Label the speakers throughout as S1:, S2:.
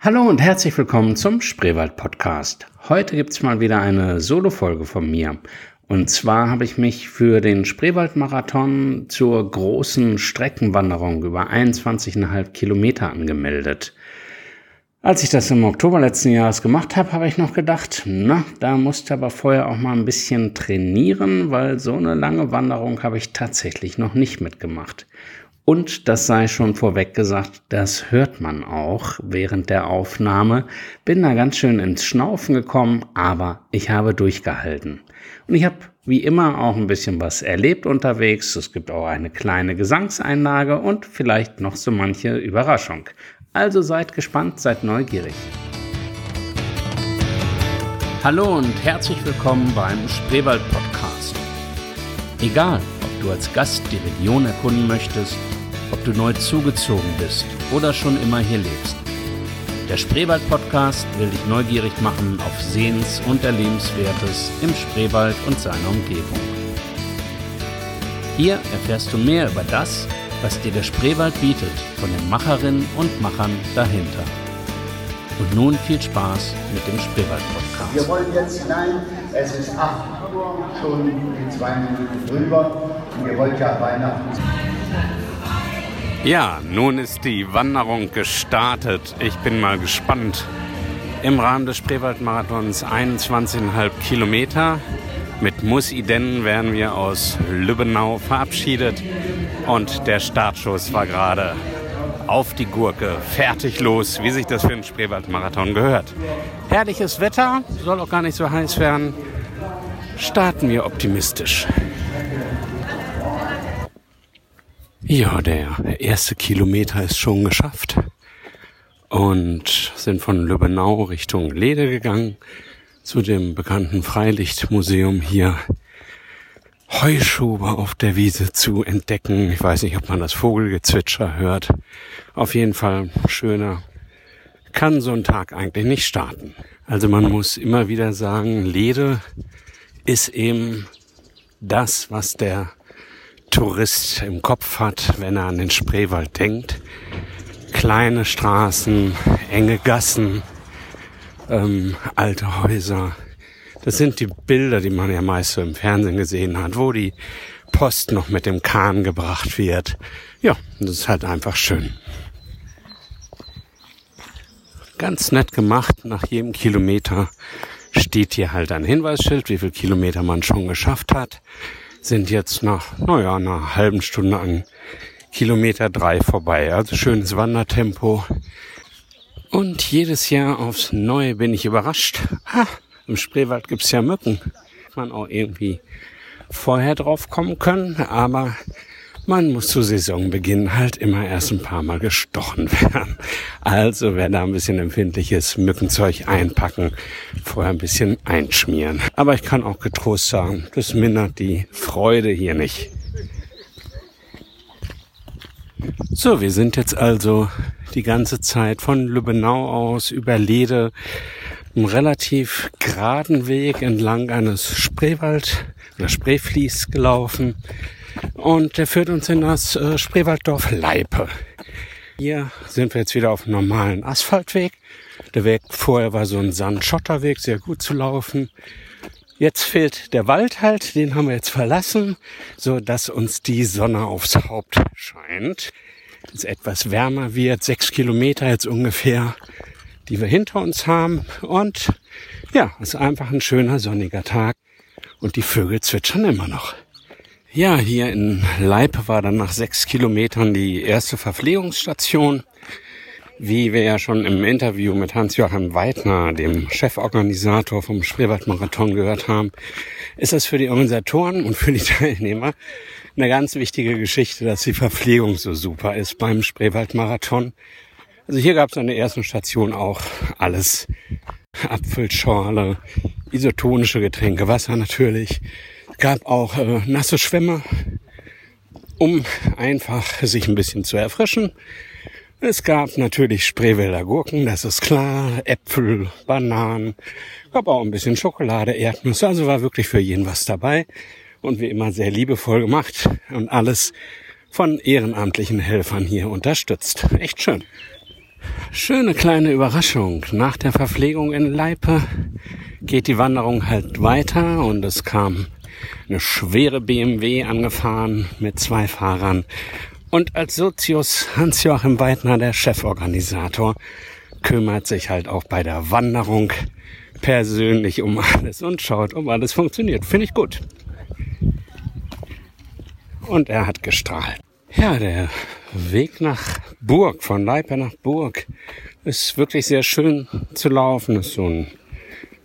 S1: Hallo und herzlich willkommen zum Spreewald Podcast. Heute gibt's mal wieder eine Solo-Folge von mir. Und zwar habe ich mich für den Spreewald-Marathon zur großen Streckenwanderung über 21,5 Kilometer angemeldet. Als ich das im Oktober letzten Jahres gemacht habe, habe ich noch gedacht, na, da musste aber vorher auch mal ein bisschen trainieren, weil so eine lange Wanderung habe ich tatsächlich noch nicht mitgemacht. Und das sei schon vorweg gesagt, das hört man auch während der Aufnahme. Bin da ganz schön ins Schnaufen gekommen, aber ich habe durchgehalten. Und ich habe wie immer auch ein bisschen was erlebt unterwegs. Es gibt auch eine kleine Gesangseinlage und vielleicht noch so manche Überraschung. Also seid gespannt, seid neugierig. Hallo und herzlich willkommen beim Spreewald Podcast. Egal, ob du als Gast die Region erkunden möchtest, ob du neu zugezogen bist oder schon immer hier lebst. Der Spreewald Podcast will dich neugierig machen auf Sehens- und Erlebenswertes im Spreewald und seiner Umgebung. Hier erfährst du mehr über das, was dir der Spreewald bietet, von den Macherinnen und Machern dahinter. Und nun viel Spaß mit dem Spreewald-Podcast.
S2: Wir wollen jetzt hinein. Es ist 8 Uhr, schon die zwei Minuten drüber. Und ihr wollt ja Weihnachten.
S1: Ja, nun ist die Wanderung gestartet. Ich bin mal gespannt. Im Rahmen des Spreewald-Marathons 21,5 Kilometer. Mit Musiden werden wir aus Lübbenau verabschiedet. Und der Startschuss war gerade auf die Gurke, fertig los, wie sich das für einen Spreewald-Marathon gehört. Herrliches Wetter, soll auch gar nicht so heiß werden. Starten wir optimistisch. Ja, der erste Kilometer ist schon geschafft und sind von Lübbenau Richtung Lede gegangen zu dem bekannten Freilichtmuseum hier Heuschober auf der Wiese zu entdecken. Ich weiß nicht, ob man das Vogelgezwitscher hört. Auf jeden Fall schöner. Kann so ein Tag eigentlich nicht starten. Also man muss immer wieder sagen, Lede ist eben das, was der Tourist im Kopf hat, wenn er an den Spreewald denkt. Kleine Straßen, enge Gassen, ähm, alte Häuser. Das sind die Bilder, die man ja meist so im Fernsehen gesehen hat, wo die Post noch mit dem Kahn gebracht wird. Ja, das ist halt einfach schön. Ganz nett gemacht. Nach jedem Kilometer steht hier halt ein Hinweisschild, wie viel Kilometer man schon geschafft hat sind jetzt nach, naja, einer halben Stunde an Kilometer drei vorbei. Also schönes Wandertempo. Und jedes Jahr aufs Neue bin ich überrascht. Ah, im Spreewald gibt's ja Mücken. Man auch irgendwie vorher drauf kommen können, aber man muss zu Saisonbeginn halt immer erst ein paar Mal gestochen werden. Also wer da ein bisschen empfindliches Mückenzeug einpacken, vorher ein bisschen einschmieren. Aber ich kann auch getrost sagen, das mindert die Freude hier nicht. So, wir sind jetzt also die ganze Zeit von Lübbenau aus über Lede einen relativ geraden Weg entlang eines Spreewald oder Spreeflies gelaufen und der führt uns in das äh, Spreewalddorf Leipe. Hier sind wir jetzt wieder auf einem normalen Asphaltweg. Der Weg vorher war so ein Sandschotterweg, sehr gut zu laufen. Jetzt fehlt der Wald halt, den haben wir jetzt verlassen, so dass uns die Sonne aufs Haupt scheint. Es etwas wärmer wird, sechs Kilometer jetzt ungefähr, die wir hinter uns haben. Und ja, es ist einfach ein schöner sonniger Tag und die Vögel zwitschern immer noch. Ja, hier in Leip war dann nach sechs Kilometern die erste Verpflegungsstation. Wie wir ja schon im Interview mit Hans-Joachim Weidner, dem Cheforganisator vom Spreewald-Marathon gehört haben, ist es für die Organisatoren und für die Teilnehmer eine ganz wichtige Geschichte, dass die Verpflegung so super ist beim Spreewald-Marathon. Also hier gab es an der ersten Station auch alles. Apfelschorle, isotonische Getränke, Wasser natürlich, gab auch äh, nasse Schwämme, um einfach sich ein bisschen zu erfrischen. Es gab natürlich Spreewälder Gurken, das ist klar, Äpfel, Bananen, gab auch ein bisschen Schokolade, Erdnüsse, also war wirklich für jeden was dabei und wie immer sehr liebevoll gemacht und alles von ehrenamtlichen Helfern hier unterstützt. Echt schön. Schöne kleine Überraschung. Nach der Verpflegung in Leipe geht die Wanderung halt weiter und es kam eine schwere BMW angefahren mit zwei Fahrern. Und als Sozius Hans-Joachim Weidner, der Cheforganisator, kümmert sich halt auch bei der Wanderung persönlich um alles und schaut, ob alles funktioniert. Finde ich gut. Und er hat gestrahlt. Ja, der Weg nach Burg, von Leipe nach Burg, ist wirklich sehr schön zu laufen. Ist so ein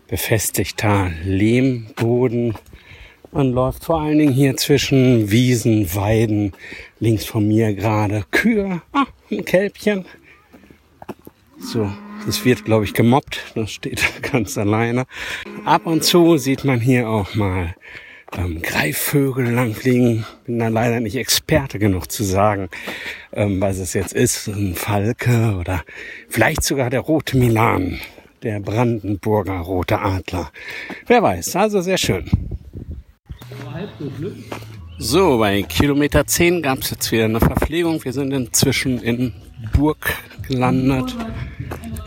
S1: befestigter Lehmboden. Man läuft vor allen Dingen hier zwischen Wiesen, Weiden, links von mir gerade Kühe, ah, ein Kälbchen. So, das wird, glaube ich, gemobbt. Das steht ganz alleine. Ab und zu sieht man hier auch mal ähm, Greifvögel langfliegen. Bin da leider nicht Experte genug zu sagen, ähm, was es jetzt ist. Ein Falke oder vielleicht sogar der rote Milan, der Brandenburger rote Adler. Wer weiß, also sehr schön. So, bei Kilometer 10 gab es jetzt wieder eine Verpflegung. Wir sind inzwischen in Burg gelandet.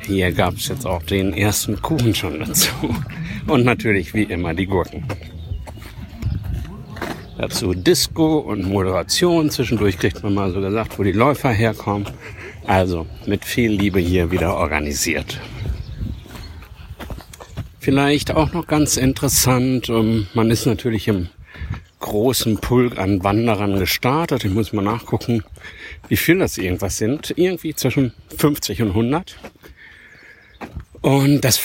S1: Hier gab es jetzt auch den ersten Kuchen schon dazu. Und natürlich wie immer die Gurken. Dazu Disco und Moderation. Zwischendurch kriegt man mal so gesagt, wo die Läufer herkommen. Also mit viel Liebe hier wieder organisiert. Vielleicht auch noch ganz interessant, ähm, man ist natürlich im großen Pulk an Wanderern gestartet. Ich muss mal nachgucken, wie viel das irgendwas sind. Irgendwie zwischen 50 und 100. Und das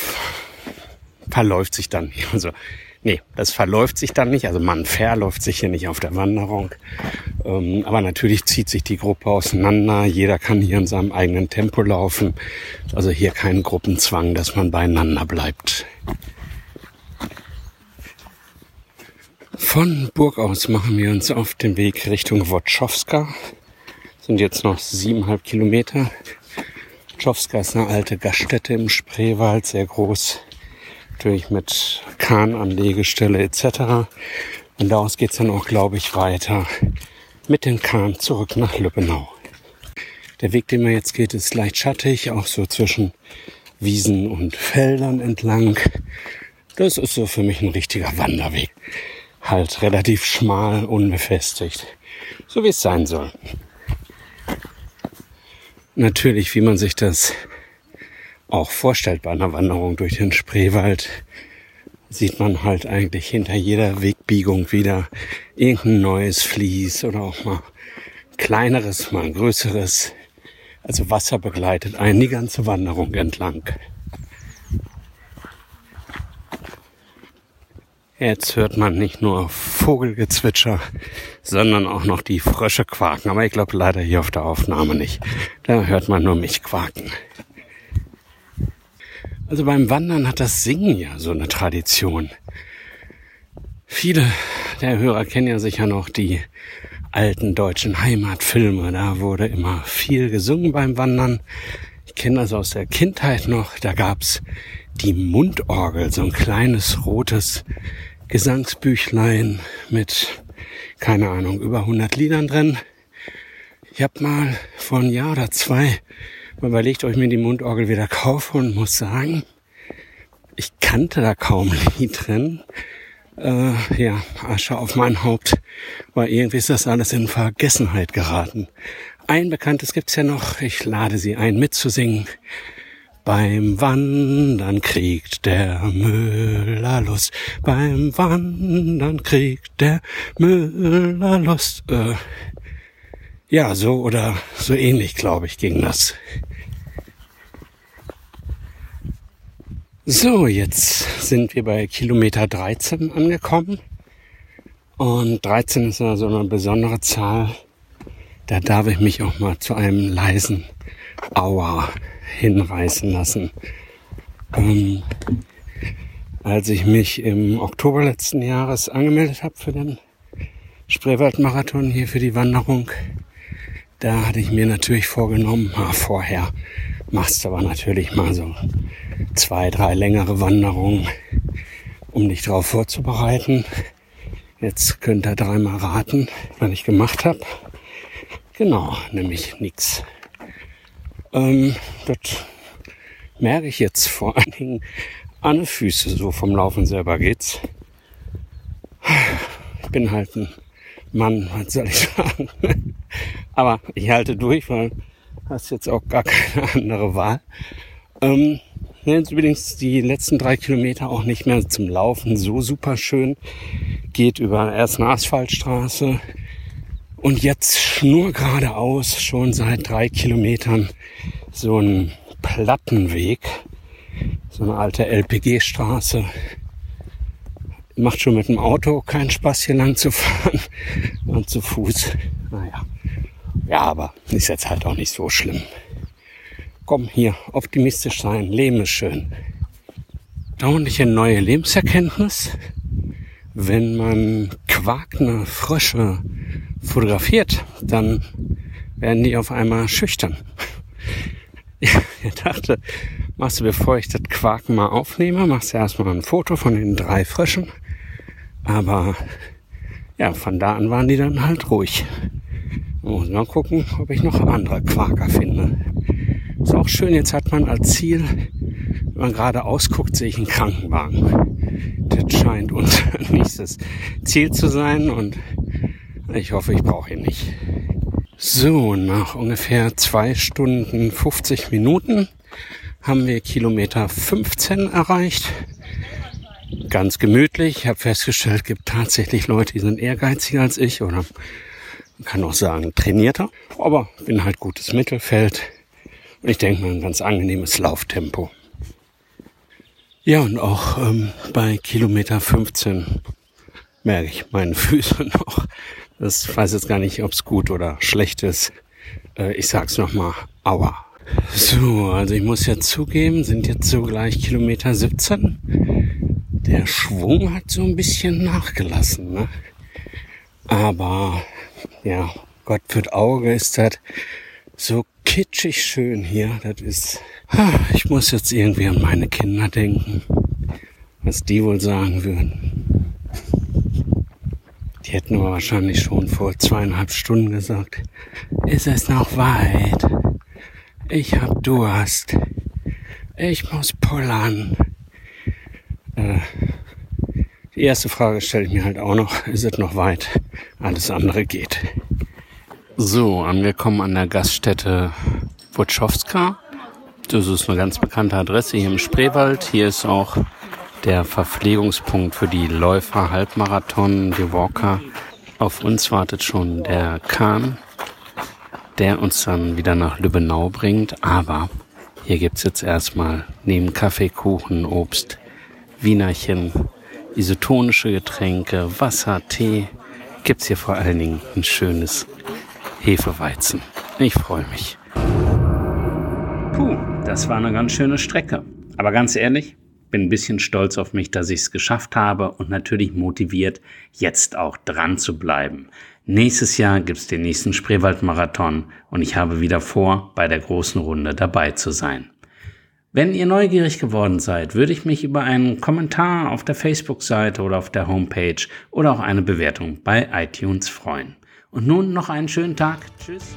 S1: verläuft sich dann. Also Nee, das verläuft sich dann nicht. Also man verläuft sich hier nicht auf der Wanderung. Ähm, aber natürlich zieht sich die Gruppe auseinander. Jeder kann hier in seinem eigenen Tempo laufen. Also hier kein Gruppenzwang, dass man beieinander bleibt. Von Burg aus machen wir uns auf den Weg Richtung Wotschowska. Sind jetzt noch siebeneinhalb Kilometer. Wotschowska ist eine alte Gaststätte im Spreewald, sehr groß natürlich mit Kahnanlegestelle etc. Und daraus geht's dann auch, glaube ich, weiter mit den Kahn zurück nach Lübbenau. Der Weg, den man jetzt geht, ist leicht schattig, auch so zwischen Wiesen und Feldern entlang. Das ist so für mich ein richtiger Wanderweg. Halt relativ schmal, unbefestigt. So wie es sein soll. Natürlich, wie man sich das auch vorstellt bei einer Wanderung durch den Spreewald, sieht man halt eigentlich hinter jeder Wegbiegung wieder irgendein neues Fließ oder auch mal kleineres, mal größeres. Also Wasser begleitet einen die ganze Wanderung entlang. Jetzt hört man nicht nur Vogelgezwitscher, sondern auch noch die Frösche quaken. Aber ich glaube leider hier auf der Aufnahme nicht. Da hört man nur mich quaken. Also beim Wandern hat das Singen ja so eine Tradition. Viele der Hörer kennen ja sicher noch die alten deutschen Heimatfilme. Da wurde immer viel gesungen beim Wandern. Ich kenne das aus der Kindheit noch. Da gab's die Mundorgel, so ein kleines rotes Gesangsbüchlein mit, keine Ahnung, über 100 Liedern drin. Ich habe mal vor ein Jahr oder zwei überlegt, ob ich mir die Mundorgel wieder kaufe und muss sagen, ich kannte da kaum Lied drin. Äh, ja, Asche auf mein Haupt, weil irgendwie ist das alles in Vergessenheit geraten. Ein bekanntes gibt's ja noch, ich lade Sie ein mitzusingen. Beim Wandern kriegt der Müller Lust. Beim Wandern kriegt der Müller Lust. Äh, ja, so oder so ähnlich, glaube ich, ging das. So, jetzt sind wir bei Kilometer 13 angekommen. Und 13 ist ja so eine besondere Zahl. Da darf ich mich auch mal zu einem leisen Aua hinreißen lassen. Ähm, als ich mich im Oktober letzten Jahres angemeldet habe für den Spreewaldmarathon hier für die Wanderung, da hatte ich mir natürlich vorgenommen, ah, vorher machst du aber natürlich mal so zwei, drei längere Wanderungen, um dich darauf vorzubereiten. Jetzt könnt ihr dreimal raten, was ich gemacht habe. Genau, nämlich nichts. Ähm, das merke ich jetzt vor allen Dingen an den Füßen, so vom Laufen selber geht's. Ich bin halt ein Mann, was soll ich sagen? Aber ich halte durch, weil hast jetzt auch gar keine andere Wahl. Ähm, jetzt übrigens die letzten drei Kilometer auch nicht mehr zum Laufen so super schön. Geht über erst eine Asphaltstraße und jetzt nur geradeaus schon seit drei Kilometern so ein Plattenweg, so eine alte LPG-Straße. Macht schon mit dem Auto keinen Spaß hier lang zu fahren und zu Fuß. Naja, ja, aber ist jetzt halt auch nicht so schlimm. Komm hier, optimistisch sein, Leben ist schön. Dauerliche neue Lebenserkenntnis. Wenn man quakende Frösche fotografiert, dann werden die auf einmal schüchtern. Ich dachte, machst du, bevor ich das Quaken mal aufnehme, machst du erstmal ein Foto von den drei Fröschen. Aber ja, von da an waren die dann halt ruhig. Muss mal gucken, ob ich noch andere Quaker finde. Ist auch schön, jetzt hat man als Ziel, wenn man gerade ausguckt, sehe ich einen Krankenwagen. Das scheint unser nächstes Ziel zu sein und ich hoffe, ich brauche ihn nicht. So, nach ungefähr zwei Stunden 50 Minuten haben wir Kilometer 15 erreicht. Ganz gemütlich. Ich habe festgestellt, es gibt tatsächlich Leute, die sind ehrgeiziger als ich oder man kann auch sagen trainierter. Aber bin halt gutes Mittelfeld. Und ich denke mal ein ganz angenehmes Lauftempo. Ja, und auch ähm, bei Kilometer 15 merke ich meine Füße noch. Das weiß jetzt gar nicht, ob es gut oder schlecht ist. Äh, ich sag's nochmal, aua. So, also ich muss ja zugeben, sind jetzt so gleich Kilometer 17. Der Schwung hat so ein bisschen nachgelassen, ne? Aber, ja, Gott für Auge ist das so kitschig schön hier. Das ist, ich muss jetzt irgendwie an meine Kinder denken. Was die wohl sagen würden. Die hätten aber wahrscheinlich schon vor zweieinhalb Stunden gesagt, ist es noch weit? Ich hab Durst. Ich muss pullern. Äh, die erste Frage stelle ich mir halt auch noch, ist es noch weit? Alles andere geht. So, angekommen an der Gaststätte Wotschowska. Das ist eine ganz bekannte Adresse hier im Spreewald. Hier ist auch der Verpflegungspunkt für die Läufer, Halbmarathon, die Walker. Auf uns wartet schon der Kahn, der uns dann wieder nach Lübbenau bringt. Aber hier gibt's jetzt erstmal neben Kaffee, Kuchen, Obst, Wienerchen, isotonische Getränke, Wasser, Tee, gibt's hier vor allen Dingen ein schönes Hefeweizen. Ich freue mich. Puh, das war eine ganz schöne Strecke. Aber ganz ehrlich, bin ein bisschen stolz auf mich, dass ich es geschafft habe und natürlich motiviert, jetzt auch dran zu bleiben. Nächstes Jahr gibt's den nächsten Spreewaldmarathon und ich habe wieder vor, bei der großen Runde dabei zu sein. Wenn ihr neugierig geworden seid, würde ich mich über einen Kommentar auf der Facebook-Seite oder auf der Homepage oder auch eine Bewertung bei iTunes freuen. Und nun noch einen schönen Tag. Tschüss.